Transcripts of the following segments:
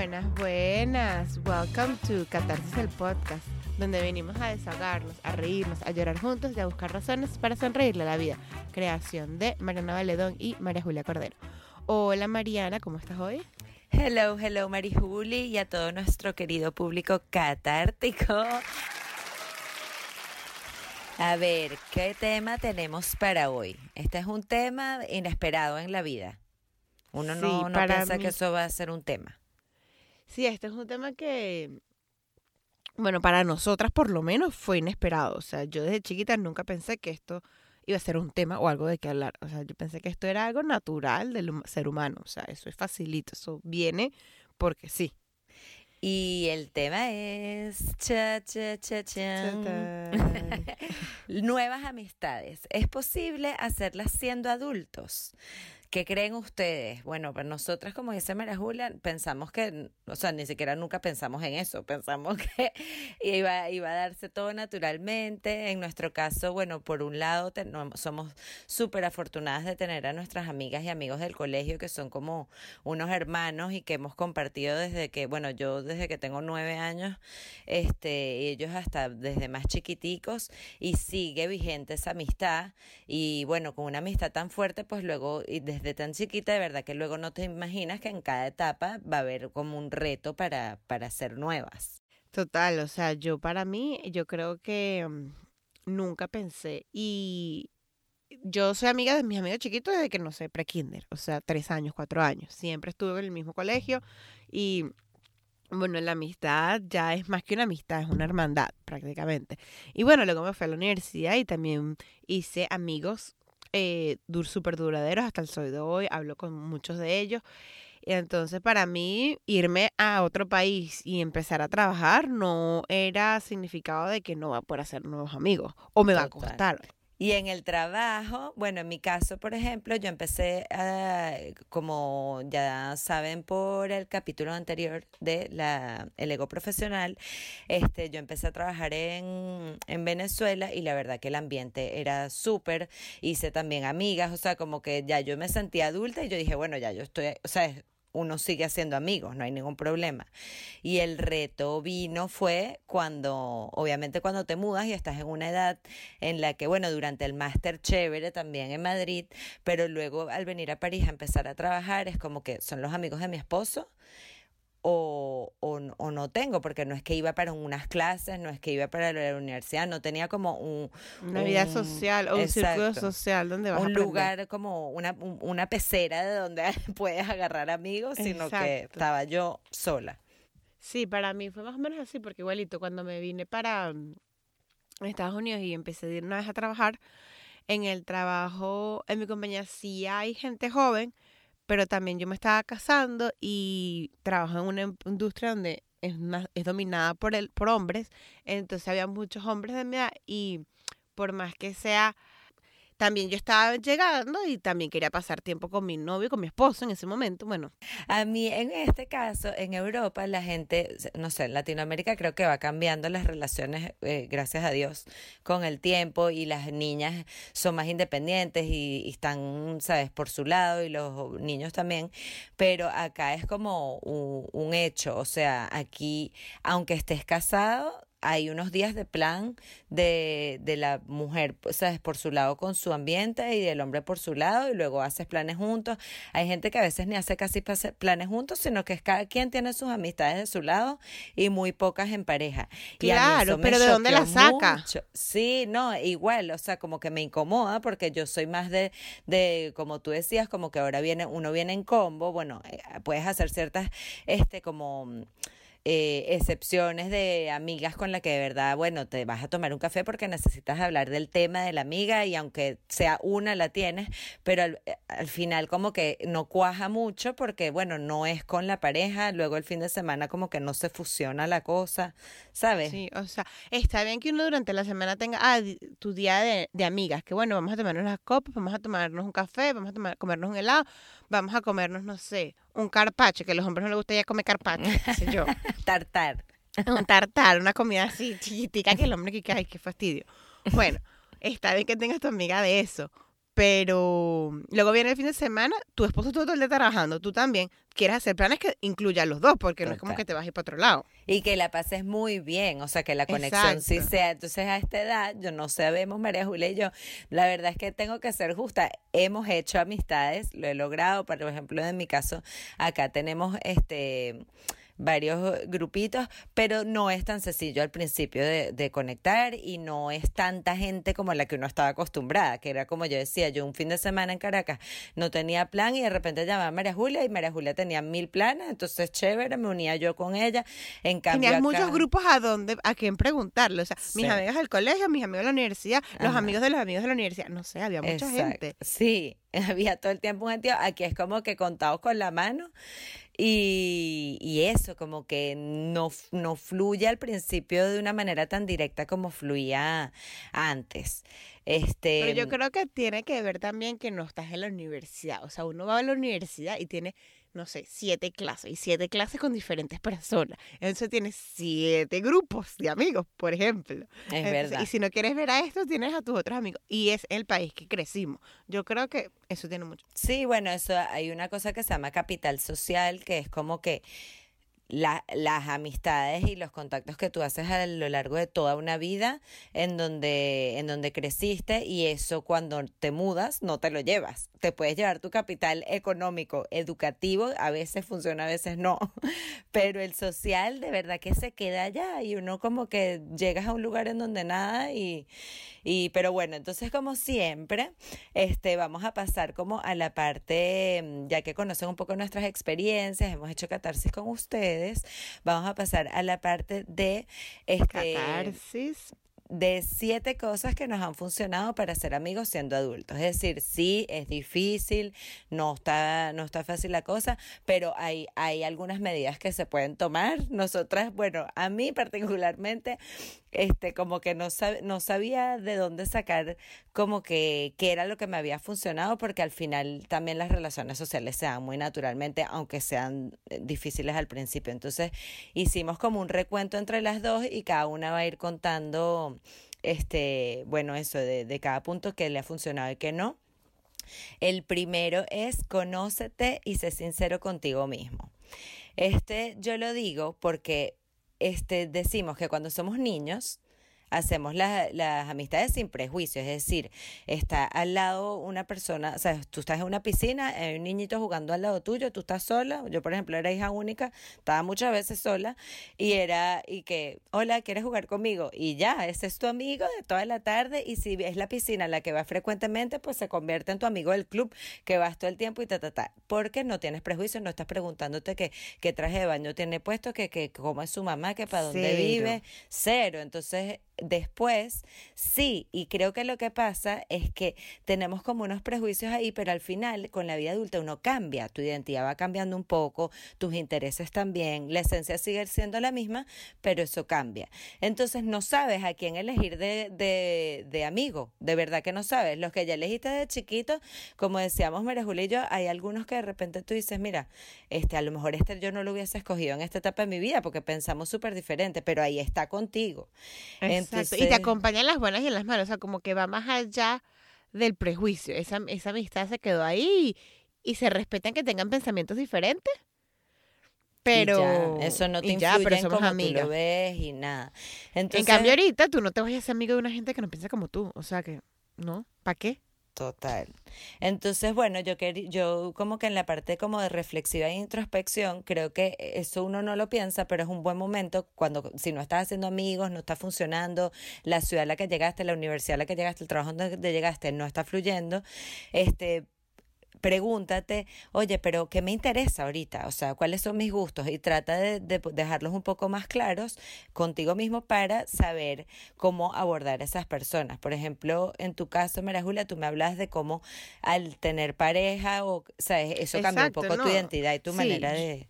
Buenas, buenas. Welcome to Catarsis el podcast, donde venimos a desahogarnos, a reírnos, a llorar juntos y a buscar razones para sonreírle a la vida. Creación de Mariana Valedón y María Julia Cordero. Hola Mariana, ¿cómo estás hoy? Hello, hello Mari Juli y a todo nuestro querido público catártico. A ver, ¿qué tema tenemos para hoy? Este es un tema inesperado en la vida. Uno Sí, no, no piensa mí- que eso va a ser un tema. Sí, este es un tema que, bueno, para nosotras por lo menos fue inesperado. O sea, yo desde chiquita nunca pensé que esto iba a ser un tema o algo de qué hablar. O sea, yo pensé que esto era algo natural del ser humano. O sea, eso es facilito, eso viene porque sí. Y el tema es cha cha cha. Nuevas amistades. ¿Es posible hacerlas siendo adultos? ¿Qué creen ustedes? Bueno, pues nosotras, como dice María Julia, pensamos que, o sea, ni siquiera nunca pensamos en eso. Pensamos que iba, iba a darse todo naturalmente. En nuestro caso, bueno, por un lado, somos súper afortunadas de tener a nuestras amigas y amigos del colegio que son como unos hermanos y que hemos compartido desde que, bueno, yo desde que tengo nueve años, este, y ellos hasta desde más chiquiticos y sigue vigente esa amistad y bueno, con una amistad tan fuerte, pues luego, y desde tan chiquita, de verdad que luego no te imaginas que en cada etapa va a haber como un reto para, para ser nuevas. Total, o sea, yo para mí, yo creo que mm, nunca pensé. Y yo soy amiga de mis amigos chiquitos desde que no sé, pre-kinder, o sea, tres años, cuatro años. Siempre estuve en el mismo colegio y bueno, la amistad ya es más que una amistad, es una hermandad prácticamente. Y bueno, luego me fui a la universidad y también hice amigos eh, dur, súper duraderos hasta el sol de hoy, hablo con muchos de ellos. Y entonces para mí irme a otro país y empezar a trabajar no era significado de que no va a poder hacer nuevos amigos o me va a costar. Y en el trabajo, bueno, en mi caso, por ejemplo, yo empecé, a, como ya saben por el capítulo anterior de la, el ego profesional, este, yo empecé a trabajar en, en Venezuela y la verdad que el ambiente era súper, hice también amigas, o sea, como que ya yo me sentía adulta y yo dije, bueno, ya yo estoy, o sea, uno sigue haciendo amigos, no hay ningún problema. Y el reto vino fue cuando, obviamente cuando te mudas y estás en una edad en la que, bueno, durante el máster chévere también en Madrid, pero luego al venir a París a empezar a trabajar es como que son los amigos de mi esposo o, o, no tengo, porque no es que iba para unas clases, no es que iba para la universidad, no tenía como un, Una vida social o un círculo social donde vas un lugar como una, un- una pecera de donde puedes agarrar amigos, sino que estaba yo sola. Sí, para mí fue más o menos así, porque igualito cuando me vine para mm, Estados Unidos y empecé de ir una vez a trabajar, en el trabajo, en mi compañía sí hay gente joven, pero también yo me estaba casando y trabajo en una industria donde es, más- es dominada por, el, por hombres, entonces había muchos hombres de mi edad y por más que sea, también yo estaba llegando y también quería pasar tiempo con mi novio, con mi esposo en ese momento, bueno, A mí, en este caso, en Europa, la gente, no sé, en Latinoamérica creo que va cambiando las relaciones, eh, gracias a Dios, con el tiempo y las niñas son más independientes y, y están, sabes, por su lado y los niños también, pero acá es como un, un hecho, o sea, aquí, aunque estés casado, hay unos días de plan de, de la mujer, pues, ¿sabes? Por su lado con su ambiente y del hombre por su lado y luego haces planes juntos. Hay gente que a veces ni hace casi planes juntos, sino que es cada quien tiene sus amistades de su lado y muy pocas en pareja. Claro, pero ¿de dónde la saca? mucho. Sí, no, igual, o sea, como que me incomoda porque yo soy más de, de, como tú decías, como que ahora viene, uno viene en combo, bueno, eh, puedes hacer ciertas, este, como eh, excepciones de amigas con las que de verdad, bueno, te vas a tomar un café porque necesitas hablar del tema de la amiga y aunque sea una la tienes, pero al, eh, al final como que no cuaja mucho porque, bueno, no es con la pareja, luego el fin de semana como que no se fusiona la cosa, ¿sabes? Sí, o sea, está bien que uno durante la semana tenga ah, tu día de, de amigas, que bueno, vamos a tomarnos las copas, vamos a tomarnos un café, vamos a tomar, comernos un helado, vamos a comernos, no sé, un carpaccio, que a los hombres no les gusta ya comer carpaccio, qué sé yo, Tartar. un tartar, una comida así chiquitica que el hombre que ay, qué fastidio. Bueno, está bien que tengas tu amiga de eso, Pero luego viene el fin de semana, tu esposo todo el día trabajando, tú también quieres hacer planes que incluyan los dos, porque no es como que te vas a ir para otro lado. Y que la pases muy bien, o sea, que la conexión sí sea. Entonces, a esta edad, yo no sabemos, María Julia y yo, la verdad es que tengo que ser justa. Hemos hecho amistades, lo he logrado, por ejemplo, en mi caso, acá tenemos este varios grupitos, pero no es tan sencillo al principio de, de conectar y no es tanta gente como la que uno estaba acostumbrada, que era como yo decía, yo un fin de semana en Caracas no tenía plan y de repente llamaba a María Julia y María Julia tenía mil planes, entonces chévere, me unía yo con ella. En cambio, Tenías acá- muchos grupos a dónde, a quién preguntarle. O sea, mis amigos del colegio, mis amigos de la universidad, los amigos de los amigos de la universidad. No sé, había mucha Exacto. gente. Sí, había todo el tiempo un gentío. Aquí es como que contados con la mano. Y, y eso, como que no, no fluye al principio de una manera tan directa como fluía antes. Este, Pero yo creo que tiene que ver también que no estás en la universidad. O sea, uno va a la universidad y tiene, no sé, siete clases y siete clases con diferentes personas. Entonces tienes siete grupos de amigos, por ejemplo. es Entonces, verdad. Y si no quieres ver a estos, tienes a tus otros amigos. Y es el país que crecimos. Yo creo que eso tiene mucho. Sí, bueno, eso hay una cosa que se llama capital social, que es como que la- las amistades y los contactos que tú haces a lo largo de toda una vida en donde, en donde creciste y eso cuando te mudas no te lo llevas. Te puedes llevar tu capital económico, educativo, a veces funciona, a veces no, pero el social de verdad que se queda allá y uno como que llegas a un lugar en donde nada y, y pero bueno, entonces como siempre, este vamos a pasar como a la parte, mm, ya que conocen un poco nuestras experiencias, hemos hecho catarsis con ustedes, vamos a pasar a la parte de este Catarsis. De siete cosas que nos han funcionado para ser amigos siendo adultos. Es decir, sí, es difícil, no está, no está fácil la cosa, pero hay, hay algunas medidas que se pueden tomar. Nosotras, bueno, a mí particularmente, este, como que no, no sabía de dónde sacar como que qué era lo que me había funcionado, porque al final también las relaciones sociales se dan muy naturalmente, aunque sean eh, difíciles al principio. Entonces, hicimos como un recuento entre las dos y cada una va a ir contando este, bueno, eso de, de cada punto que le ha funcionado y que no. El primero es conócete y sé sincero contigo mismo. Este yo lo digo porque este, decimos que cuando somos niños hacemos la- las amistades sin prejuicios, es decir, está al lado una persona, o sea, tú estás en una piscina, hay un niñito jugando al lado tuyo, tú estás sola, yo por ejemplo era hija única, estaba muchas veces sola y era, y que, hola, ¿quieres jugar conmigo? Y ya, ese es tu amigo de toda la tarde y si es la piscina a la que vas frecuentemente, pues se convierte en tu amigo del club, que vas todo el tiempo y ta, ta, ta, porque no tienes prejuicios, no estás preguntándote qué, qué traje de baño tiene puesto, que, que cómo es su mamá, que para dónde Cero. vive, cero. Entonces, después, sí, y creo que lo que pasa es que tenemos como unos prejuicios ahí, pero al final, con la vida adulta, uno cambia, tu identidad va cambiando un poco, tus intereses también, la esencia sigue siendo la misma, pero eso cambia. Entonces, no sabes a quién elegir de, de, de amigo, de verdad que no sabes. Los que ya elegiste de chiquito, como decíamos María Julia y yo, hay algunos que de repente tú dices, mira, este, a lo mejor este yo no lo hubiese escogido en esta etapa de mi vida porque pensamos súper diferente, pero ahí está contigo. Exacto. Y te Entonces- acompaña en las buenas y en las malas. O sea, como que va más allá del prejuicio. Esa, esa amistad se quedó ahí y, y se respetan que tengan pensamientos diferentes. Pero. Ya, eso no te influye ya, pero en somos amigas. tú lo ves y nada. En Entonces, cambio, ahorita tú no te vayas a ser amigo de una gente que no piensa como tú. O sea que, ¿no? ¿Para qué? Total. Entonces, bueno, yo yo como que en la parte como de reflexiva e introspección, creo que eso uno no lo piensa, pero es un buen momento cuando, si no estás haciendo amigos, no está funcionando, la ciudad a la que llegaste, la universidad a la que llegaste, el trabajo donde llegaste no está fluyendo, este, pregúntate, oye, pero ¿qué me interesa ahorita? O sea, ¿cuáles son mis gustos? Y trata de, de dejarlos un poco más claros contigo mismo para saber cómo abordar a esas personas. Por ejemplo, en tu caso, María Julia, tú me hablas de cómo al tener pareja, o, ¿sabes? Eso cambia un Exacto, poco tu identidad y tu Sí, manera de...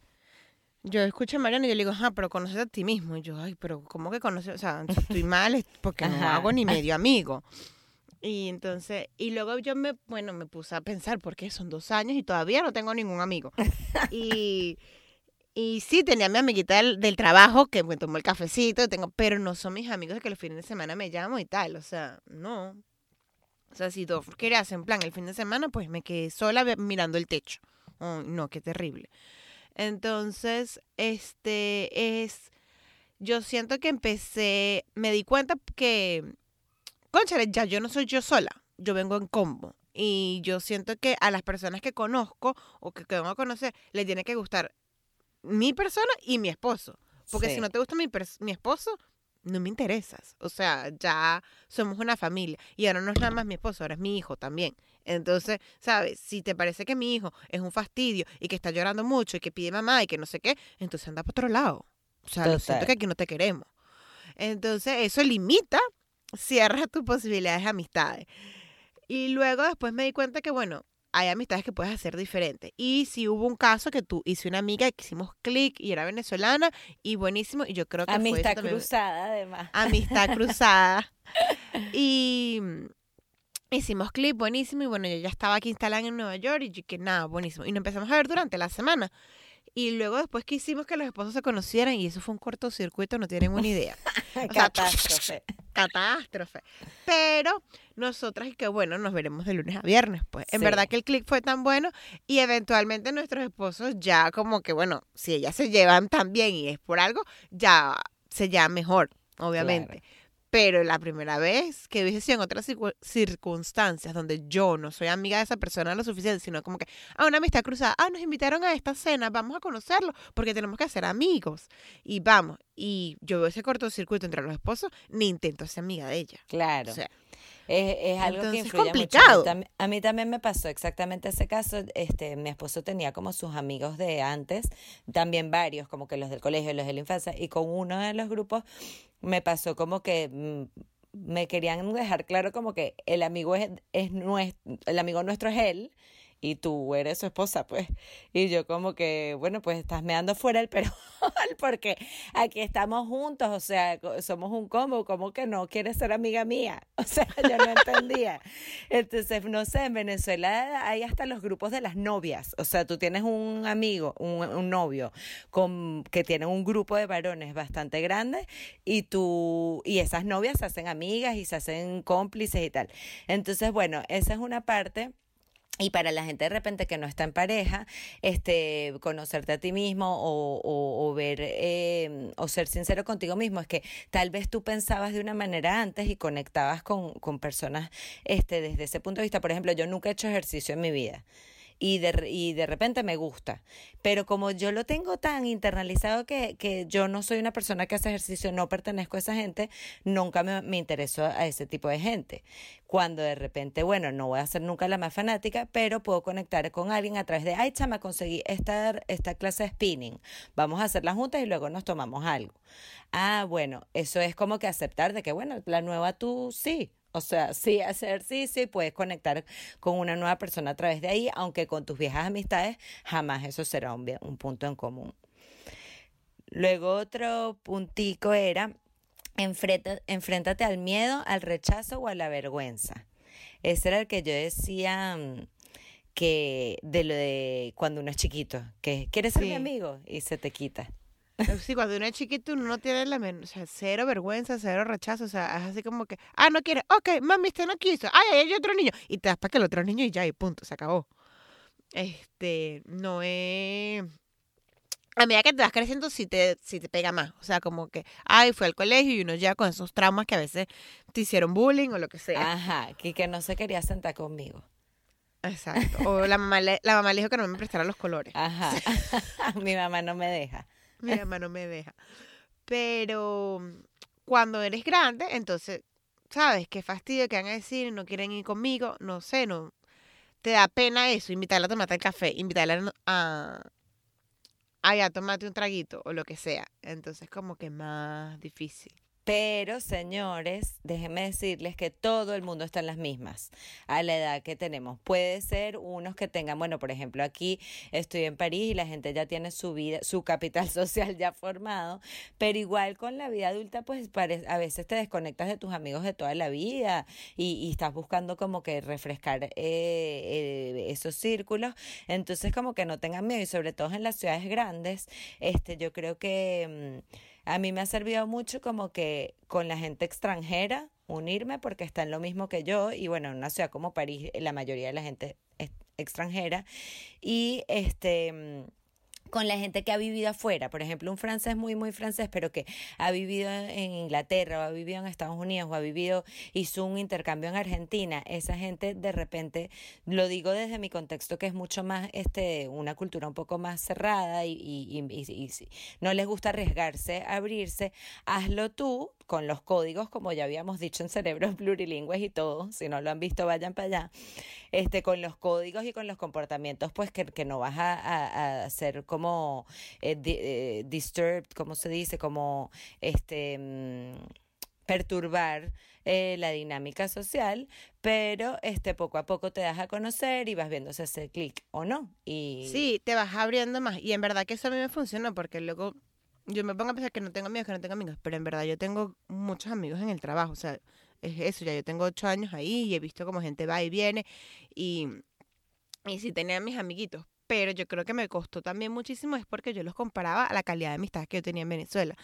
Yo escucho a Mariana y yo le digo, ajá, pero conoces a ti mismo. Y yo, ay, pero ¿cómo que conoces? O sea, estoy mal porque no hago ni medio amigo. Y entonces, y luego yo me, bueno, me puse a pensar, porque son dos años y todavía no tengo ningún amigo. y, y sí, tenía mi amiguita del, del trabajo que me tomó el cafecito, tengo, pero no son mis amigos de que los fines de semana me llamo y tal. O sea, no. O sea, si dos querías en plan el fin de semana, pues me quedé sola mirando el techo. Ay, no, qué terrible. Entonces, este es, yo siento que empecé, me di cuenta que, conchale, ya yo no soy yo sola, yo vengo en combo. Y yo siento que a las personas que conozco o que, que vengo a conocer, le tiene que gustar mi persona y mi esposo. Porque Sí. si no te gusta mi, mi esposo, no me interesas. O sea, ya somos una familia. Y ahora no es nada más mi esposo, ahora es mi hijo también. Entonces, ¿sabes? Si te parece que mi hijo es un fastidio y que está llorando mucho y que pide mamá y que no sé qué, entonces anda para otro lado. O sea, lo siento que aquí no te queremos. Entonces, eso limita, cierra tus posibilidades de amistades. Y luego después me di cuenta que, bueno, hay amistades que puedes hacer diferentes. Y si hubo un caso que tú hice una amiga que hicimos clic y era venezolana y buenísimo. Y yo creo que Amistad cruzada, además. amistad cruzada. Y mm, hicimos clip buenísimo. Y bueno, yo ya estaba aquí instalada en Nueva York y yo que nada, buenísimo. Y nos empezamos a ver durante la semana. Y luego después que hicimos que los esposos se conocieran y eso fue un cortocircuito, no tienen una idea. O sea, Catástrofe. Pero nosotras, y que bueno, nos veremos de lunes a viernes, pues. En Sí. verdad que el click fue tan bueno y eventualmente nuestros esposos ya como que, bueno, si ellas se llevan tan bien y es por algo, ya se llevan mejor, obviamente. Pero la primera vez que hubiese sido en otras circu- circunstancias donde yo no soy amiga de esa persona lo suficiente, sino como que, ah, una amistad cruzada, ah, nos invitaron a esta cena, vamos a conocerlo, porque tenemos que ser amigos. Y vamos, y yo veo ese cortocircuito entre los esposos, ni intento ser amiga de ella. Claro. O sea, Es, es algo Entonces, que es influye mucho. complicado. A mí, tam- a mí también me pasó exactamente ese caso. Este, mi esposo tenía como sus amigos de antes, también varios, como que los del colegio, los de la infancia, y con uno de los grupos me pasó como que mm, me querían dejar claro como que el amigo es, es nuestro, el amigo nuestro es él. Y tú eres su esposa, pues. Y yo como que, bueno, pues estás meando fuera el perol, porque aquí estamos juntos, o sea, somos un combo, ¿cómo que no quieres ser amiga mía? O sea, yo no entendía. Entonces, no sé, en Venezuela hay hasta los grupos de las novias, o sea, tú tienes un amigo, un, un novio, con, que tiene un grupo de varones bastante grande y tú, y esas novias se hacen amigas y se hacen cómplices y tal. Entonces, bueno, esa es una parte. Y para la gente de repente que no está en pareja, este, conocerte a ti mismo o, o, o ver eh, o ser sincero contigo mismo, es que tal vez tú pensabas de una manera antes y conectabas con, con personas este, desde ese punto de vista. Por ejemplo, yo nunca he hecho ejercicio en mi vida y de, y de repente me gusta. Pero como yo lo tengo tan internalizado que, que yo no soy una persona que hace ejercicio, no pertenezco a esa gente, nunca me, me interesó a ese tipo de gente. Cuando de repente, bueno, no voy a ser nunca la más fanática, pero puedo conectar con alguien a través de, ay, chama, conseguí esta, esta clase de spinning, vamos a hacerla juntas y luego nos tomamos algo. Ah, bueno, eso es como que aceptar de que, bueno, la nueva tú sí, o sea, sí hacer ejercicio y puedes conectar con una nueva persona a través de ahí, aunque con tus viejas amistades jamás eso será un, un punto en común. Luego otro puntico era, enfrenta- enfréntate al miedo, al rechazo o a la vergüenza. Ese era el que yo decía mm, que de lo de cuando uno es chiquito, que quieres ser mi amigo y se te quita. Sí, cuando uno es chiquito uno no tiene la o sea, cero vergüenza, cero rechazo, o sea, es así como que, ah, no quiere, ok, mami, usted no quiso, ay, ay, hay otro niño, y te das para que el otro niño y ya, y punto, se acabó. Este, no es... A medida que te vas creciendo, sí te, sí te pega más. O sea, como que, ay, fue al colegio y uno ya con esos traumas que a veces te hicieron bullying o lo que sea. Ajá, que, que no se quería sentar conmigo. Exacto. O la mamá, le, la mamá le dijo que no me prestara los colores. Ajá, mi mamá no me deja. Mi mamá no me deja. Pero mm, cuando eres grande, entonces, ¿sabes? Qué fastidio que van a decir, no quieren ir conmigo, no sé, no. Te da pena eso, invitarla a tomarte el café, invitarla a, a, a un traguito o lo que sea. Entonces, como que más difícil. Pero, señores, déjenme decirles que todo el mundo está en las mismas a la edad que tenemos. Puede ser unos que tengan, bueno, por ejemplo, aquí estoy en París y la gente ya tiene su vida, su capital social ya formado, pero igual con la vida adulta, pues a veces te desconectas de tus amigos de toda la vida y, y estás buscando como que refrescar eh, eh, esos círculos. Entonces, como que no tengan miedo y sobre todo en las ciudades grandes, este, yo creo que... mm, a mí me ha servido mucho como que con la gente extranjera, unirme porque está en lo mismo que yo y bueno, en una ciudad como París la mayoría de la gente es extranjera. Y este mm, con la gente que ha vivido afuera. Por ejemplo, un francés muy, muy francés, pero que ha vivido en Inglaterra o ha vivido en Estados Unidos o ha vivido, hizo un intercambio en Argentina. Esa gente de repente, lo digo desde mi contexto, que es mucho más, este, una cultura un poco más cerrada y, y, y, no les gusta arriesgarse, abrirse. Hazlo tú con los códigos, como ya habíamos dicho en cerebros plurilingües y todo. Si no lo han visto, vayan para allá. Este, con los códigos y con los comportamientos, pues que, que no vas a, a, hacer como eh, eh, disturbed, como se dice, como este mm, perturbar eh, la dinámica social, pero este poco a poco te das a conocer y vas viendo si hace clic o no. Y... Sí, te vas abriendo más. Y en verdad que eso a mí me funciona porque luego yo me pongo a pensar que no tengo amigos, que no tengo amigos, pero en verdad yo tengo muchos amigos en el trabajo. O sea, es eso, ya yo tengo ocho años ahí y he visto como gente va y viene y, y sí tenía mis amiguitos, pero yo creo que me costó también muchísimo es porque yo los comparaba a la calidad de amistad que yo tenía en Venezuela.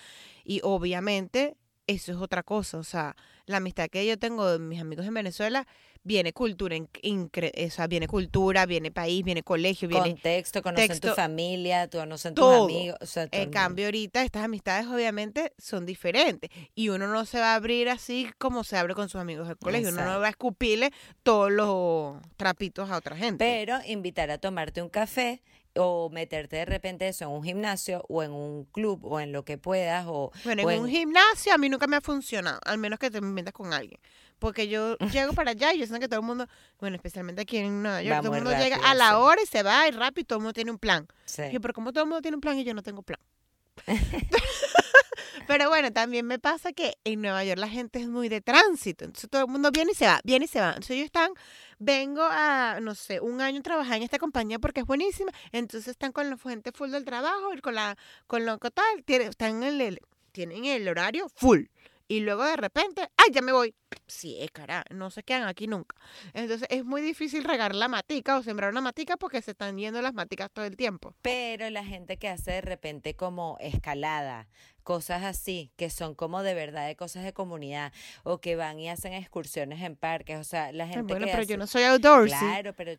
Y obviamente eso es otra cosa, o sea, la amistad que yo tengo de mis amigos en Venezuela viene cultura, o sea, viene cultura, viene país, viene colegio, viene contexto, conocen tu familia, tú conocen tus amigos. O sea, en cambio, ahorita estas amistades obviamente son diferentes y uno no se va a abrir así como se abre con sus amigos del colegio. Uno no va a escupirle todos los trapitos a otra gente. Pero invitar a tomarte un café o meterte de repente eso en un gimnasio o en un club o en lo que puedas o bueno en, un gimnasio a mí nunca me ha funcionado al menos que te metas con alguien porque yo llego para allá y yo sé que todo el mundo, bueno, especialmente aquí en Nueva York, todo el mundo llega a la hora y se va y rápido, todo el mundo tiene un plan. Sí. pero como todo el mundo tiene un plan y yo no tengo plan. pero bueno, también me pasa que en Nueva York la gente es muy de tránsito, entonces todo el mundo viene y se va, viene y se va. Entonces ellos están, vengo a, no sé, un año trabajar en esta compañía porque es buenísima, entonces están con la gente full del trabajo y con la, con lo que tal, tienen, están en el, tienen el horario full y luego de repente, ¡ay, ya me voy! Sí, cara, no se quedan aquí nunca. Entonces es muy difícil regar la matica o sembrar una matica porque se están yendo las maticas todo el tiempo. Pero la gente que hace de repente como escalada, cosas así, que son como de verdad de cosas de comunidad, o que van y hacen excursiones en parques, o sea, la gente bueno, pero yo no soy outdoorsy. Claro, pero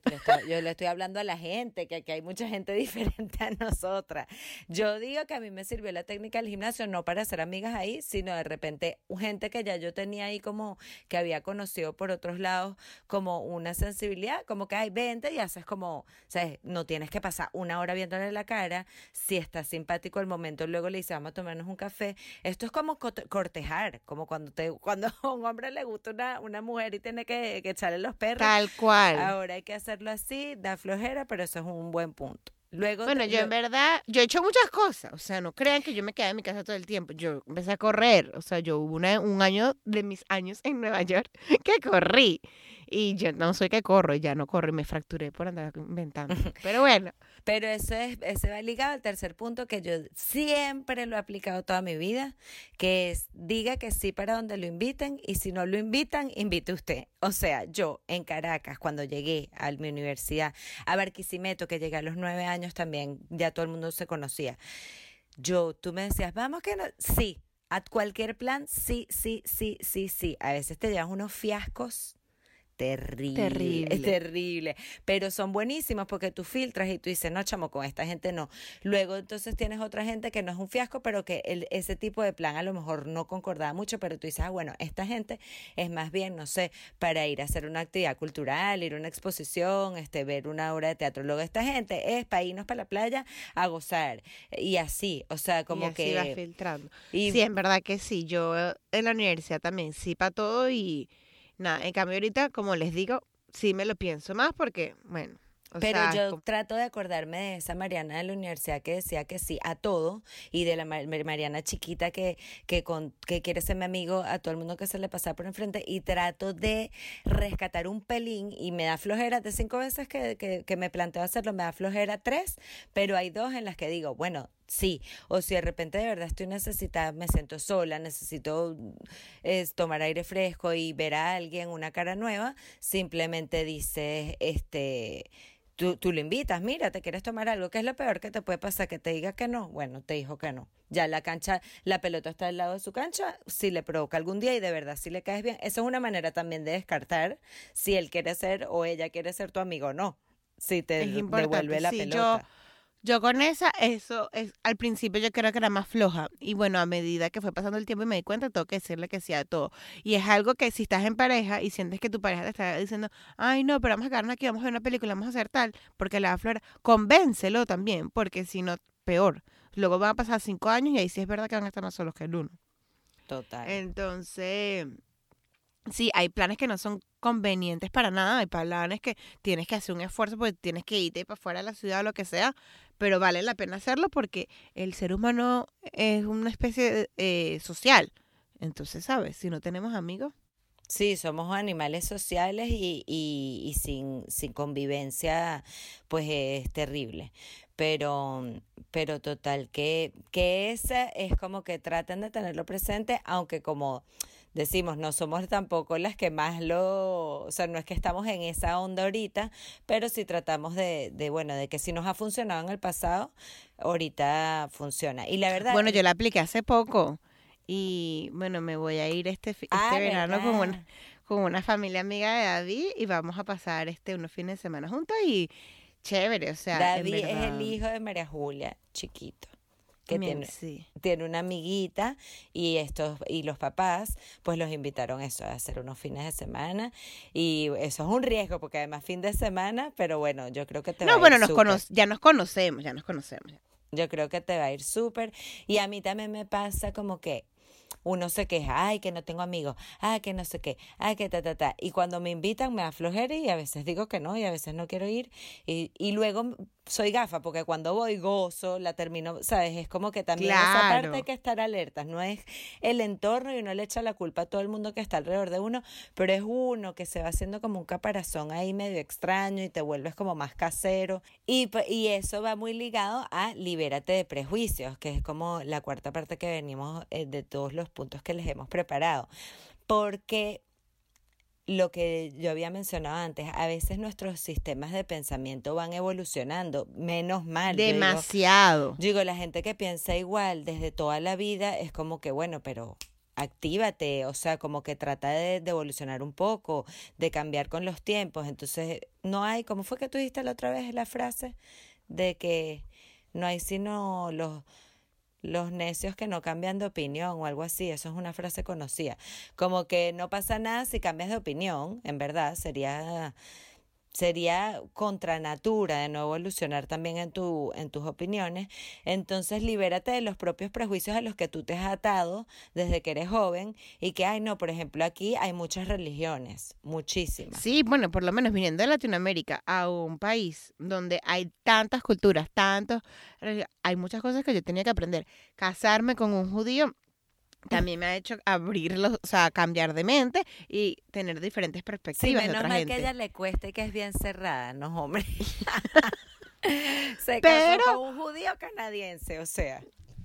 yo le estoy hablando a la gente, que aquí hay mucha gente diferente a nosotras. Yo digo que a mí me sirvió la técnica del gimnasio no para hacer amigas ahí, sino de repente gente que ya yo tenía ahí como que había conocido por otros lados, como una sensibilidad, como que hay vente y haces como, o sea, no tienes que pasar una hora viéndole la cara, si está simpático el momento, luego le dice, vamos a tomarnos un café. Esto es como cortejar, como cuando te cuando a un hombre le gusta una, una mujer y tiene que, que echarle los perros. Tal cual. Ahora hay que hacerlo así, da flojera, pero eso es un buen punto. Luego bueno, yo en verdad, yo he hecho muchas cosas, o sea, no crean que yo me quedé en mi casa todo el tiempo, yo empecé a correr, o sea, yo hubo una, un año de mis años en Nueva York que corrí, y yo no soy que corro, ya no corro y me fracturé por andar inventando. Pero bueno. Pero eso es, ese va ligado al tercer punto que yo siempre lo he aplicado toda mi vida, que es diga que sí para donde lo inviten y si no lo invitan, invite usted. O sea, yo en Caracas, cuando llegué a mi universidad, a Barquisimeto, que llegué a los nueve años también, ya todo el mundo se conocía. Yo, tú me decías, vamos que no, sí, a cualquier plan, sí, sí, sí, sí, sí. A veces te llevas unos fiascos terrible, terrible. Es terrible. Pero son buenísimos porque tú filtras y tú dices, no, chamo, con esta gente no. Luego entonces tienes otra gente que no es un fiasco, pero que el, ese tipo de plan a lo mejor no concordaba mucho, pero tú dices, ah, bueno, esta gente es más bien, no sé, para ir a hacer una actividad cultural, ir a una exposición, este, ver una obra de teatro. Luego esta gente es para irnos para la playa a gozar. Y así, o sea, como y así que... Va filtrando. Y, sí, en verdad que sí. Yo en la universidad también sí para todo y Nada, en cambio ahorita, como les digo, sí me lo pienso más porque, bueno, pero yo trato de acordarme de esa Mariana de la universidad que decía que sí a todo y de la Mariana chiquita que, que, con, que quiere ser mi amigo a todo el mundo que se le pasa por enfrente y trato de rescatar un pelín y me da flojera de cinco veces que, que, que me planteo hacerlo, me da flojera tres, pero hay dos en las que digo, bueno, sí. O si de repente de verdad estoy necesitada, me siento sola, necesito es, tomar aire fresco y ver a alguien, una cara nueva, simplemente dices, este Tú, tú lo invitas, mira, te quieres tomar algo, ¿qué es lo peor que te puede pasar? Que te diga que no. Bueno, te dijo que no. Ya la cancha, la pelota está al lado de su cancha, si le provoca algún día y de verdad si le caes bien. Esa es una manera también de descartar si él quiere ser o ella quiere ser tu amigo o no. Si te devuelve la sí, pelota. Yo con esa, eso es, al principio yo creo que era más floja. Y bueno, a medida que fue pasando el tiempo y me di cuenta, tengo que decirle que sí a todo. Y es algo que si estás en pareja y sientes que tu pareja te está diciendo, ay no, pero vamos a quedarnos aquí, vamos a ver una película, vamos a hacer tal, porque la flora, convéncelo también, porque si no, peor. Luego van a pasar cinco años y ahí sí es verdad que van a estar más solos que el uno. Total. Entonces, sí, hay planes que no son convenientes para nada, hay planes que tienes que hacer un esfuerzo porque tienes que irte para fuera de la ciudad o lo que sea, pero vale la pena hacerlo porque el ser humano es una especie eh, social. Entonces, ¿sabes? Si no tenemos amigos, Sí, somos animales sociales y, y, y sin, sin convivencia, pues es terrible. Pero, pero total, que, que esa es como que traten de tenerlo presente, aunque como decimos, no somos tampoco las que más lo, o sea, no es que estamos en esa onda ahorita, pero sí tratamos de, de bueno, de que si nos ha funcionado en el pasado, ahorita funciona. Y la verdad, bueno, yo la apliqué hace poco y bueno, me voy a ir este, fi- este Ah, verano con una, con una familia amiga de David y vamos a pasar este unos fines de semana juntos y chévere, o sea, David es el hijo de María Julia, chiquito, que tiene, sí. tiene una amiguita y estos y los papás pues los invitaron eso a hacer unos fines de semana y eso es un riesgo porque además fin de semana pero bueno yo creo que te va No, a bueno, ir nos cono- ya nos conocemos, ya nos conocemos. yo creo que te va a ir súper y a mí también me pasa como que uno se queja, ay, que no tengo amigos, ay, que no sé qué, ay, que ta, ta, ta. Y cuando me invitan me aflojera y a veces digo que no y a veces no quiero ir. Y, y luego soy gafa porque cuando voy gozo, la termino, ¿sabes? Es como que también esa parte Claro. hay que estar alertas. No es el entorno y uno le echa la culpa a todo el mundo que está alrededor de uno, pero es uno que se va haciendo como un caparazón ahí medio extraño y te vuelves como más casero. Y, p- y eso va muy ligado a libérate de prejuicios, que es como la cuarta parte que venimos eh, de todos los puntos que les hemos preparado. Porque lo que yo había mencionado antes, a veces nuestros sistemas de pensamiento van evolucionando, menos mal. digo, Demasiado. digo, la gente que piensa igual desde toda la vida es como que, bueno, pero actívate, o sea, como que trata de, de evolucionar un poco, de cambiar con los tiempos. Entonces, no hay, ¿cómo fue que tú dijiste la otra vez la frase? De que no hay sino los, los necios que no cambian de opinión o algo así. Eso es una frase conocida. Como que no pasa nada si cambias de opinión, en verdad, sería sería contra natura de no evolucionar también en tu en tus opiniones entonces libérate de los propios prejuicios a los que tú te has atado desde que eres joven y que ay no por ejemplo aquí hay muchas religiones muchísimas Sí, bueno, por lo menos viniendo de Latinoamérica a un país donde hay tantas culturas, tantos, hay muchas cosas que yo tenía que aprender. Casarme con un judío también me ha hecho abrir los, o sea, cambiar de mente y tener diferentes sí perspectivas de menos otra mal gente. que ella le cueste que es bien cerrada no hombre se Pero- casó con un judío canadiense o sea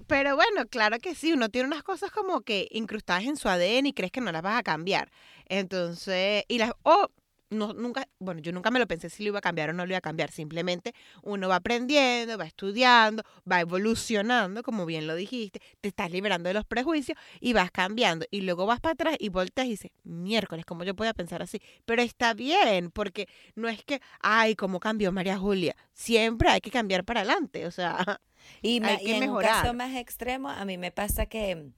Pero bueno, claro que sí, uno tiene unas cosas como que incrustadas en su ADN y crees que no las vas a cambiar. Entonces, y las, o no, nunca, bueno, yo nunca me lo pensé si lo iba a cambiar o no lo iba a cambiar. Simplemente uno va aprendiendo, va estudiando, va evolucionando, como bien lo dijiste, te estás liberando de los prejuicios y vas cambiando. Y luego vas para atrás y volteas y dices, miércoles, ¿cómo yo podía pensar así? Pero está bien, porque no es que, ay, ¿cómo cambió María Julia? Siempre hay que cambiar para adelante, o sea, Y, Hay y que en un caso más extremo, a mí me pasa que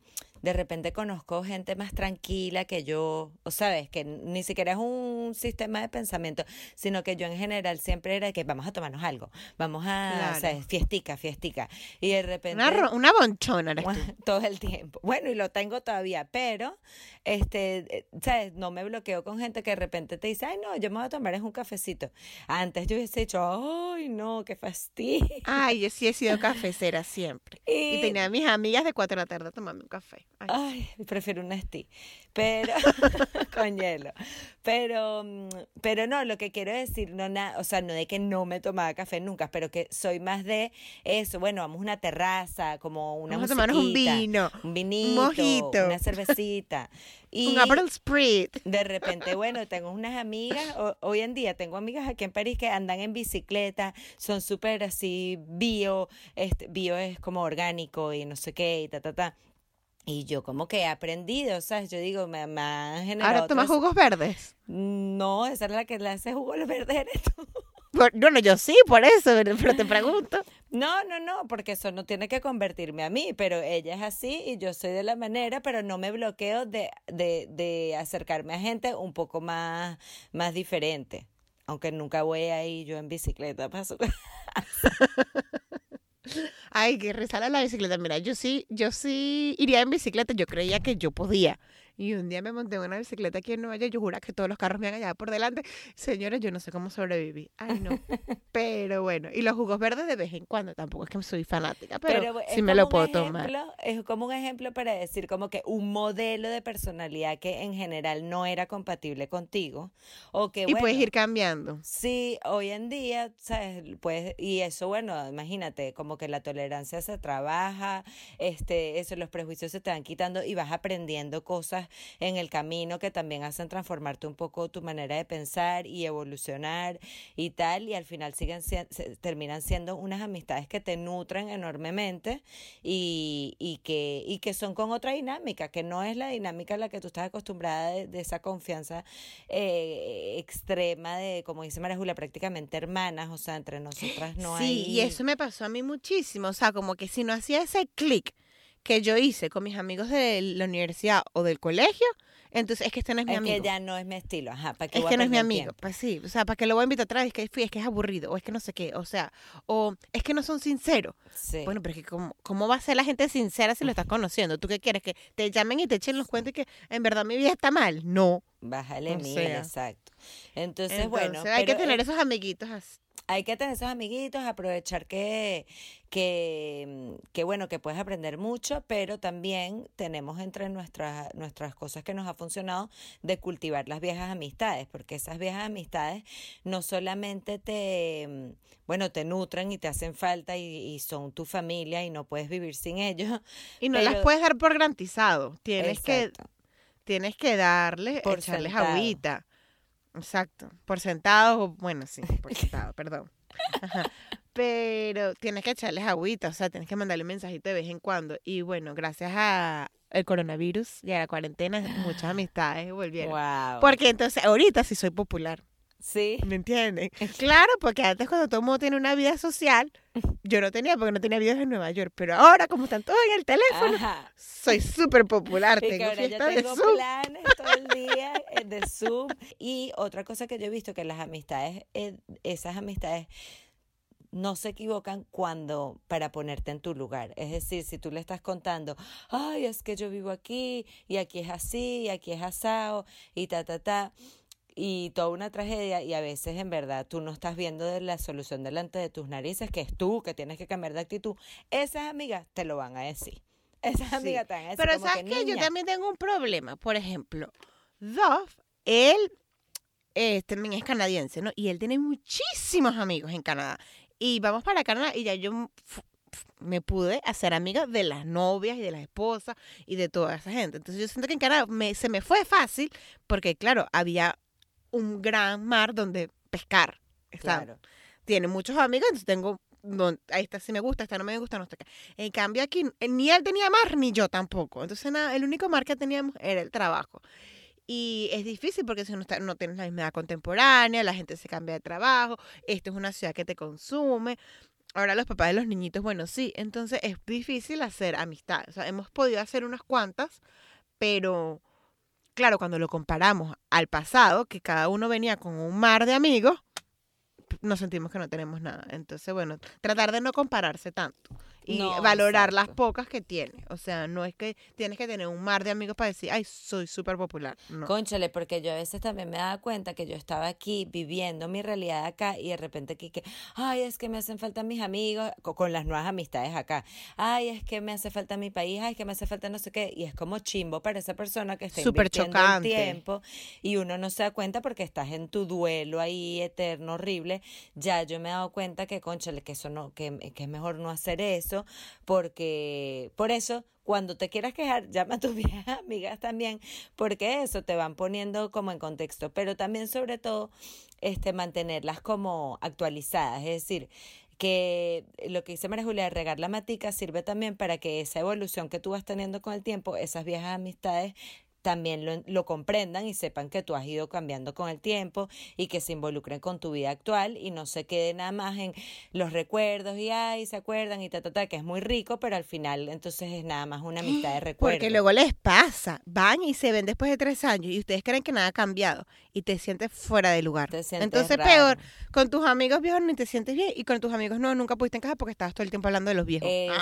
de repente conozco gente más tranquila que yo, o sabes, que ni siquiera es un sistema de pensamiento, sino que yo en general siempre era que vamos a tomarnos algo, vamos a, Claro. ¿sabes? Fiestica, fiestica. Y de repente... una, bonchona eres tú. todo el tiempo. Bueno, y lo tengo todavía, pero, este, eh, ¿sabes? No me bloqueo con gente que de repente te dice, ay, no, yo me voy a tomar es un cafecito. Antes yo hubiese dicho, ay, no, qué fastidio. Ay, yo sí he sido cafecera siempre. Y tenía a mis amigas de 4 de la tarde tomando un café. Ay, prefiero un Nestí. Pero, con hielo. Pero, mm, pero no, lo que quiero decir, no na, o sea, no de que no me tomaba café nunca, pero que soy más de eso, bueno, vamos a una terraza, como una Vamos a un vino. un vinito, mojito. una cervecita. Y Un Aperol Spritz. de repente, bueno, tengo unas amigas, o- hoy en día tengo amigas aquí en París que andan en bicicleta, son súper así bio, este, bio es como orgánico y no sé qué, y ta, ta, ta. Y yo como que he aprendido, ¿sabes? Yo digo, me, me han generado Ahora tomas otros- jugos verdes. No, esa es la que le hace jugo al verde eres tú. Por- Bueno, yo sí, por eso, pero te pregunto. No, no, no, porque eso no tiene que convertirme a mí, pero ella es así y yo soy de la manera, pero no me bloqueo de, de, de acercarme a gente un poco más, más diferente. Aunque nunca voy ahí yo en bicicleta para su Ay, que resala la bicicleta. Mira, yo sí, yo sí iría en bicicleta. Yo creía que yo podía. Y un día me monté en una bicicleta aquí en Nueva York. Yo juraba que todos los carros me iban allá por delante. Señores, yo no sé cómo sobreviví. Ay, no. Pero bueno. Y los jugos verdes de vez en cuando. Tampoco es que soy fanática, pero, bu- sí me lo puedo tomar. Es como un ejemplo para decir como que un modelo de personalidad que en general no era compatible contigo. O que Y puedes ir cambiando. Sí, hoy en día, ¿sabes? Pues, y eso, bueno, imagínate, como que la tolerancia se trabaja, este, eso, los prejuicios se te van quitando y vas aprendiendo cosas en el camino que también hacen transformarte un poco tu manera de pensar y evolucionar y tal, y al final siguen se- terminan siendo unas amistades que te nutren enormemente y, y que, y que son con otra dinámica, que no es la dinámica a la que tú estás acostumbrada de, de esa confianza eh, extrema de, como dice María Julia, prácticamente hermanas, o sea, entre nosotras no sí, hay... y eso me pasó a mí muchísimo. O sea, como que si no hacía ese clic que yo hice con mis amigos de la universidad o del colegio, entonces es que este no es mi es amigo. que ya no es mi estilo, ajá, ¿para qué Es que no es mi amigo. tiempo? Pues sí, o sea, ¿para qué lo voy a invitar otra vez? Es que, fui, es que es aburrido, o es que no sé qué, o sea, o es que no son sinceros. Sí. Bueno, pero es que ¿cómo, ¿cómo va a ser la gente sincera si lo estás conociendo? ¿Tú qué quieres? ¿Que te llamen y te echen los cuentos y que en verdad mi vida está mal? No. Bájale o mil, sea. exacto. Entonces, Entonces, bueno, hay que tener es- esos amiguitos así. hay que tener esos amiguitos, aprovechar que, que, mm, que bueno, que puedes aprender mucho, pero también tenemos entre nuestras, nuestras cosas que nos ha funcionado de cultivar las viejas amistades, porque esas viejas amistades no solamente te, mm, bueno, te nutren y te hacen falta y, y son tu familia y no puedes vivir sin ellos. Y no las puedes dar por garantizado. Tienes que tienes que darles, Por echarles sentado. agüita. Exacto. Por sentado, bueno, sí, por sentado, perdón. Ajá. Pero tienes que echarles agüita, o sea, tienes que mandarle un mensajito de vez en cuando. Y bueno, gracias a el coronavirus y a la cuarentena, muchas amistades volvieron. Wow. Porque entonces, ahorita sí soy popular, Sí. ¿me entienden? Claro, porque antes cuando todo el mundo tiene una vida social, yo no tenía, porque no tenía videos en Nueva York. Pero ahora, como están todos en el teléfono, Ajá. soy súper popular. Y Tengo de Zoom. planes todo el día eh, de Zoom. Y otra cosa que yo he visto que las amistades, eh, esas amistades no se equivocan cuando para ponerte en tu lugar. Es decir, si tú le estás contando, ay, es que yo vivo aquí y aquí es así y aquí es asado y ta, ta, ta. Y toda una tragedia y a veces en verdad tú no estás viendo de la solución delante de tus narices, que es tú, que tienes que cambiar de actitud. Esas amigas te lo van a decir. Esas Sí. amigas te van a decir Pero como sabes que, que yo también tengo un problema. Por ejemplo, Dove, él eh, también es canadiense, ¿no? Y él tiene muchísimos amigos en Canadá. Y vamos para Canadá y ya yo me pude hacer amiga de las novias y de las esposas y de toda esa gente. Entonces yo siento que en Canadá me- se me fue fácil porque, claro, había un gran mar donde pescar. Claro. tiene muchos amigos, entonces tengo, no, ahí está sí me gusta, esta no me gusta, no está acá. En cambio aquí, eh, ni él tenía mar, ni yo tampoco. Entonces nada, el único mar que teníamos era el trabajo. Y es difícil porque si no, está- no tienes la misma edad contemporánea, la gente se cambia de trabajo, esto es una ciudad que te consume. Ahora los papás de los niñitos, bueno, sí, entonces es difícil hacer amistad. O sea, hemos podido hacer unas cuantas, pero claro, cuando lo comparamos al pasado, que cada uno venía con un mar de amigos, nos sentimos que no tenemos nada. Entonces, bueno, tratar de no compararse tanto y No, valorar las pocas que tienes. O sea, no es que tienes que tener un mar de amigos para decir, ay, soy súper popular. No. Cónchale, porque yo a veces también me daba cuenta que yo estaba aquí viviendo mi realidad acá y de repente aquí que, ay, es que me hacen falta mis amigos, co- con las nuevas amistades acá. Ay, es que me hace falta mi país, ay, es que me hace falta no sé qué. Y es como chimbo para esa persona que está Súper invirtiendo el tiempo y uno no se da cuenta porque estás en tu duelo ahí eterno, horrible. Ya yo me he dado cuenta que, conchale, que eso no, que, que es mejor no hacer eso porque, por eso, cuando te quieras quejar, llama a tus viejas amigas también, porque eso te van poniendo como en contexto, pero también sobre todo, este, mantenerlas como actualizadas, es decir, que lo que dice María Julia de regar la matica sirve también para que esa evolución que tú vas teniendo con el tiempo, esas viejas amistades también lo, lo comprendan y sepan que tú has ido cambiando con el tiempo y que se involucren con tu vida actual y no se quede nada más en los recuerdos y ay, se acuerdan y ta, ta, ta, que es muy rico, pero al final entonces es nada más una amistad de recuerdo. Porque luego les pasa, van y se ven después de tres años y ustedes creen que nada ha cambiado y te sientes fuera de lugar. Te sientes Entonces raro. peor, con tus amigos viejos ni te sientes bien y con tus amigos nuevos nunca pudiste encajar porque estabas todo el tiempo hablando de los viejos. Ah,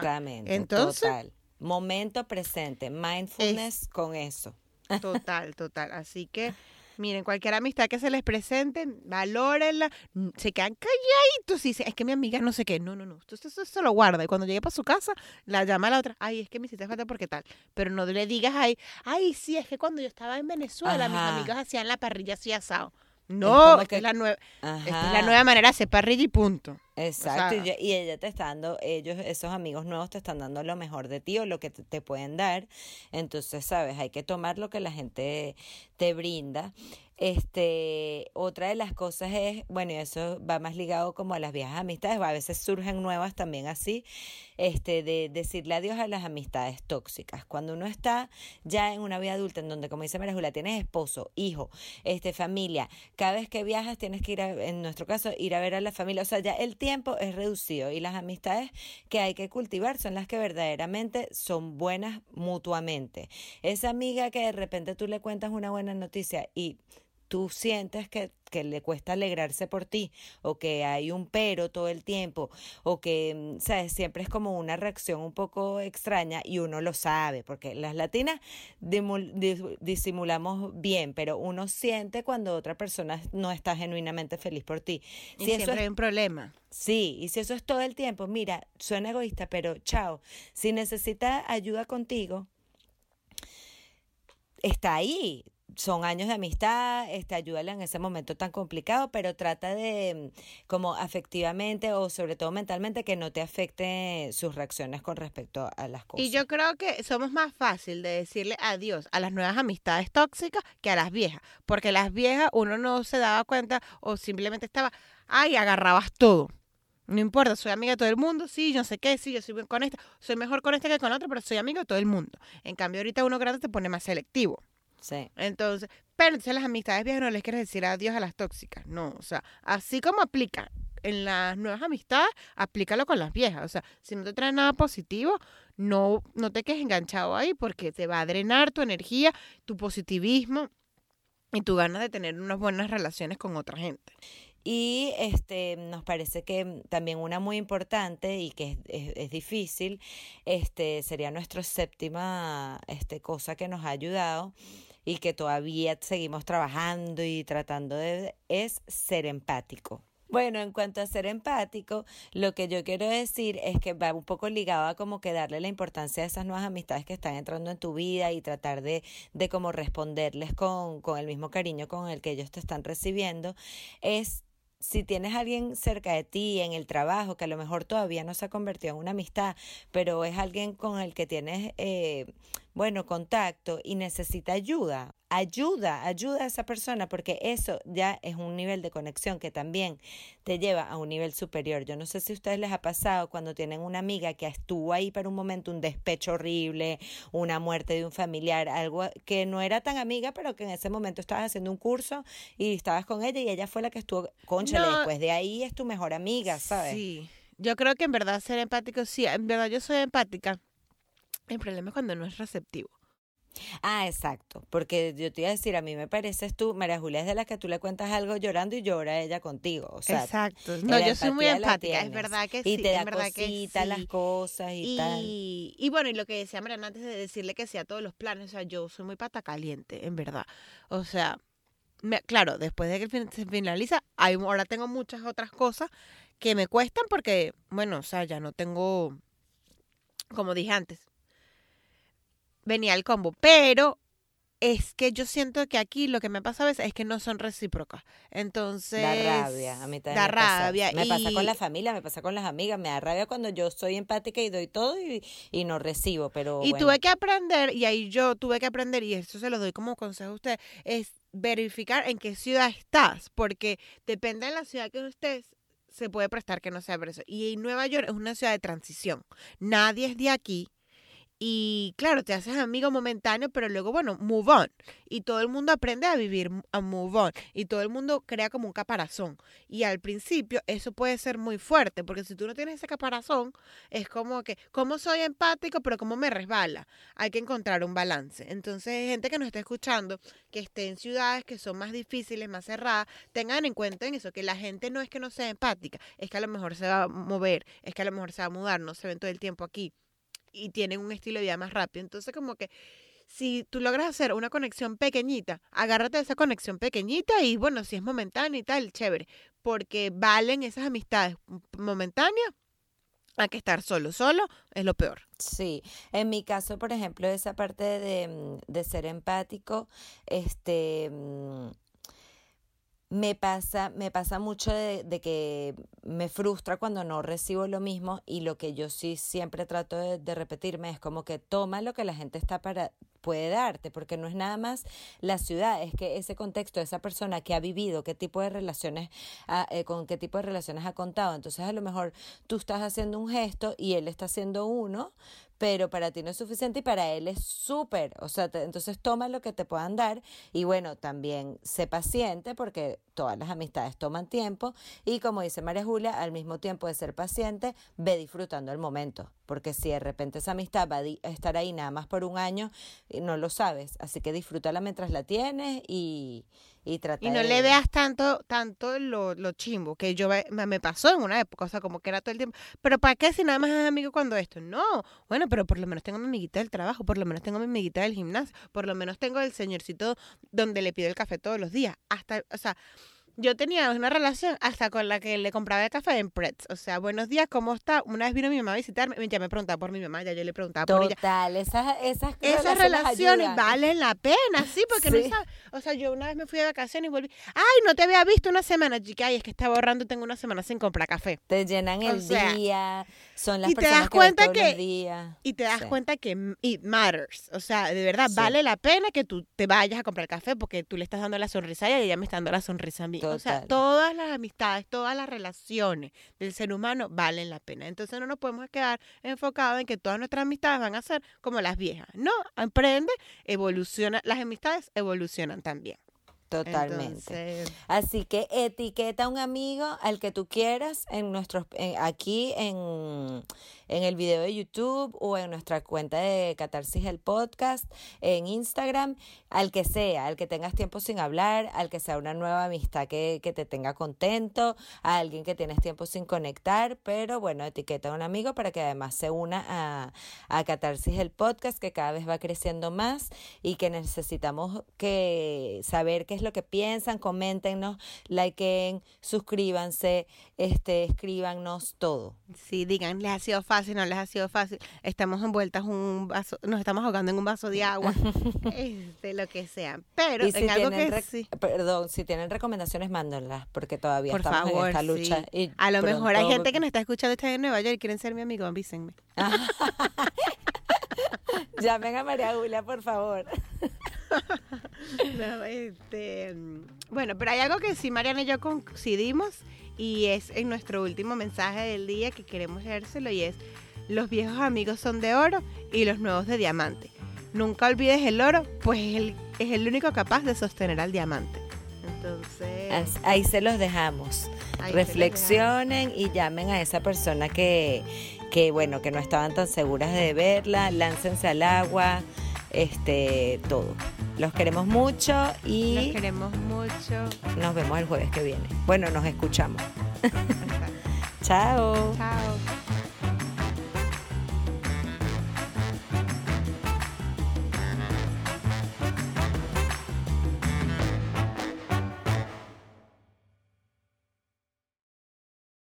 Exactamente. entonces- Total. Momento presente, mindfulness con eso. Total, total. Así que, miren, cualquier amistad que se les presente, valórenla. mm, Se quedan calladitos y dicen, es que mi amiga no sé qué. No, no, no. Usted eso se lo guarda. Y cuando llegue para su casa, la llama a la otra. Ay, es que me hiciste falta porque tal. Pero no le digas ahí, ay, sí, es que cuando yo estaba en Venezuela, mis Ajá. amigas hacían la parrilla así asado. No, esta que- es la nueva, esta es la nueva manera de hacer parrilla y punto. Exacto, sea- y, ya- y ella te está dando, ellos, esos amigos nuevos te están dando lo mejor de ti o lo que te, te pueden dar. Entonces, sabes, hay que tomar lo que la gente te brinda. Este, otra de las cosas es, bueno, eso va más ligado como a las viejas amistades, a veces surgen nuevas también así, este, de decirle adiós a las amistades tóxicas. Cuando uno está ya en una vida adulta, en donde, como dice María Julia, tienes esposo, hijo, este, familia, cada vez que viajas tienes que ir, a- en nuestro caso, ir a ver a la familia, o sea, ya el tiempo es reducido y las amistades que hay que cultivar son las que verdaderamente son buenas mutuamente. Esa amiga que de repente tú le cuentas una buena noticia y tú sientes que, que le cuesta alegrarse por ti o que hay un pero todo el tiempo o que, mm, sabes, siempre es como una reacción un poco extraña y uno lo sabe, porque las latinas disimulamos bien, pero uno siente cuando otra persona no está genuinamente feliz por ti. Y Si eso siempre es hay un problema. Sí, y si eso es todo el tiempo, mira, suena egoísta, pero chao, si necesita ayuda contigo, está ahí. Son años de amistad, este, ayúdale en ese momento tan complicado, pero trata de, mm, como afectivamente o sobre todo mentalmente, que no te afecte sus reacciones con respecto a las cosas. Y yo creo que somos más fácil de decirle adiós a las nuevas amistades tóxicas que a las viejas. Porque las viejas uno no se daba cuenta o simplemente estaba, ay, agarrabas todo. No importa, soy amiga de todo el mundo, sí, yo no sé qué, sí, yo soy bien con esta, soy mejor con esta que con otra, pero soy amiga de todo el mundo. En cambio, ahorita uno grande te pone más selectivo. Sí. Entonces, pero entonces las amistades viejas no les quieres decir adiós a las tóxicas. No, o sea, así como aplica en las nuevas amistades, aplícalo con las viejas. O sea, si no te trae nada positivo, no, no te quedes enganchado ahí porque te va a drenar tu energía, tu positivismo y tu ganas de tener unas buenas relaciones con otra gente. Y este nos parece que también una muy importante y que es, es- es difícil, este sería nuestra séptima este, cosa que nos ha ayudado y que todavía seguimos trabajando y tratando de es ser empático. Bueno, en cuanto a ser empático, lo que yo quiero decir es que va un poco ligado a como que darle la importancia a esas nuevas amistades que están entrando en tu vida y tratar de, de como responderles con, con el mismo cariño con el que ellos te están recibiendo, es si tienes a alguien cerca de ti en el trabajo que a lo mejor todavía no se ha convertido en una amistad, pero es alguien con el que tienes, eh, bueno, contacto y necesita ayuda, ayuda, ayuda a esa persona porque eso ya es un nivel de conexión que también te lleva a un nivel superior. Yo no sé si a ustedes les ha pasado cuando tienen una amiga que estuvo ahí para un momento, un despecho horrible, una muerte de un familiar, algo que no era tan amiga, pero que en ese momento estabas haciendo un curso y estabas con ella y ella fue la que estuvo, conchale, No. después de ahí es tu mejor amiga, ¿sabes? Sí. Yo creo que en verdad ser empático, sí, en verdad yo soy empática. El problema es cuando no es receptivo. Ah, exacto, porque yo te iba a decir, a mí me pareces tú, María Julia es de las que tú le cuentas algo llorando y llora ella contigo, o sea, Exacto. eh, No, la yo soy muy empática, es verdad que y sí. te da es verdad que cosita las sí. cosas y, tal. Y, y bueno, y lo que decía Mariana antes de decirle que sí a todos los planes, o sea, yo soy muy pata caliente, en verdad. O sea, me- claro, después de que fin- se finaliza, hay, ahora tengo muchas otras cosas que me cuestan porque, bueno, o sea, ya no tengo, como dije antes, venía el combo, pero es que yo siento que aquí lo que me pasa a veces es que no son recíprocas. Entonces, Da rabia, a mí también da me pasa. rabia. Me pasa con la familia, me pasa con las amigas, me da rabia cuando yo soy empática y doy todo y, y no recibo, pero Y bueno. tuve que aprender, y ahí yo tuve que aprender, y eso se lo doy como consejo a usted, es verificar en qué ciudad estás, porque depende de la ciudad que estés, se puede prestar que no sea por eso. Y Nueva York es una ciudad de transición. Nadie es de aquí. Y claro, te haces amigo momentáneo, pero luego, bueno, move on. Y todo el mundo aprende a vivir a move on. Y todo el mundo crea como un caparazón. Y al principio eso puede ser muy fuerte, porque si tú no tienes ese caparazón, es como que, ¿cómo soy empático, pero cómo me resbala? Hay que encontrar un balance. Entonces, gente que nos está escuchando, que esté en ciudades que son más difíciles, más cerradas, tengan en cuenta en eso, que la gente no es que no sea empática, es que a lo mejor se va a mover, es que a lo mejor se va a mudar, no se ven todo el tiempo aquí y tienen un estilo de vida más rápido. Entonces, como que si tú logras hacer una conexión pequeñita, agárrate de esa conexión pequeñita y bueno, si es momentánea y tal, chévere, porque valen esas amistades momentáneas a que estar solo. Solo es lo peor. Sí, en mi caso, por ejemplo, esa parte de, mm, de ser empático, este, mm, me pasa, me pasa mucho de, de que me frustra cuando no recibo lo mismo y lo que yo sí siempre trato de, de repetirme es como que toma lo que la gente está para puede darte, porque no es nada más la ciudad, es que ese contexto, esa persona que ha vivido, qué tipo de relaciones, eh, con qué tipo de relaciones ha contado. Entonces, a lo mejor tú estás haciendo un gesto y él está haciendo uno, pero para ti no es suficiente y para él es súper. O sea, te- entonces toma lo que te puedan dar y bueno, también sé paciente porque todas las amistades toman tiempo y como dice María Julia, al mismo tiempo de ser paciente, ve disfrutando el momento, porque si de repente esa amistad va a estar ahí nada más por un año, eh, no lo sabes, así que disfrútala mientras la tienes y, y no de... le veas tanto, tanto lo, lo chimbo, que yo me pasó en una época, o sea, como que era todo el tiempo. Pero ¿para qué si nada más es amigo cuando esto? No, bueno, pero por lo menos tengo mi amiguita del trabajo, por lo menos tengo mi amiguita del gimnasio, por lo menos tengo el señorcito donde le pido el café todos los días. Hasta, o sea, yo tenía una relación hasta con la que le compraba el café en Pretz. O sea, buenos días, ¿cómo está? Una vez vino mi mamá a visitarme, ya me preguntaba por mi mamá, ya yo le preguntaba por ella. Total, esas, esas, Esas relaciones ayudan. valen la pena, sí, porque Sí. no sabes. O sea, yo una vez me fui de vacaciones y volví. Ay, no te había visto una semana, chica. Ay, es que estaba ahorrando y tengo una semana sin comprar café. Te llenan O el sea, día, son las y te personas das que ves cuenta que- los días. Y te das Sí. cuenta que it matters. O sea, de verdad, Sí. vale la pena que tú te vayas a comprar café porque tú le estás dando la sonrisa a ella y ella me está dando la sonrisa a mí. O sea, todas las amistades, todas las relaciones del ser humano valen la pena. Entonces no nos podemos quedar enfocados en que todas nuestras amistades van a ser como las viejas. No, aprende, evoluciona. Las amistades evolucionan también. Totalmente. Entonces, Así que etiqueta a un amigo al que tú quieras en nuestros en- aquí en, en el video de YouTube o en nuestra cuenta de Catarsis el podcast en Instagram, al que sea, al que tengas tiempo sin hablar, al que sea una nueva amistad que, que te tenga contento, a alguien que tienes tiempo sin conectar, pero bueno, etiqueta a un amigo para que además se una a, a Catarsis el podcast que cada vez va creciendo más y que necesitamos que saber qué es lo que piensan, coméntenos, likeen, suscríbanse, este, escríbanos todo. sí, digan, les ha sido fácil, no les ha sido fácil. Estamos envueltas en un vaso, nos estamos ahogando en un vaso de agua, este, lo que sea. Pero si en algo tienen que rec- sí. Perdón, si tienen recomendaciones, mándenlas, porque todavía Por estamos favor, en esta sí. lucha. y A lo mejor hay gente que nos está escuchando está en Nueva York y quieren ser mi amigo, avísenme. Llamen a María Julia, por favor. No, este, mm, bueno, pero hay algo que sí Mariana y yo coincidimos y es en nuestro último mensaje del día que queremos leérselo y es los viejos amigos son de oro y los nuevos de diamante. Nunca olvides el oro, pues es el, es el único capaz de sostener al diamante. Entonces, As- Ahí se los dejamos. ahí se los dejamos. Reflexionen y llamen a esa persona que, que, bueno, que no estaban tan seguras de verla, láncense al agua, este, todo. Los queremos mucho y Los queremos mucho. nos vemos el jueves que viene. Bueno, nos escuchamos. Chao. Chao.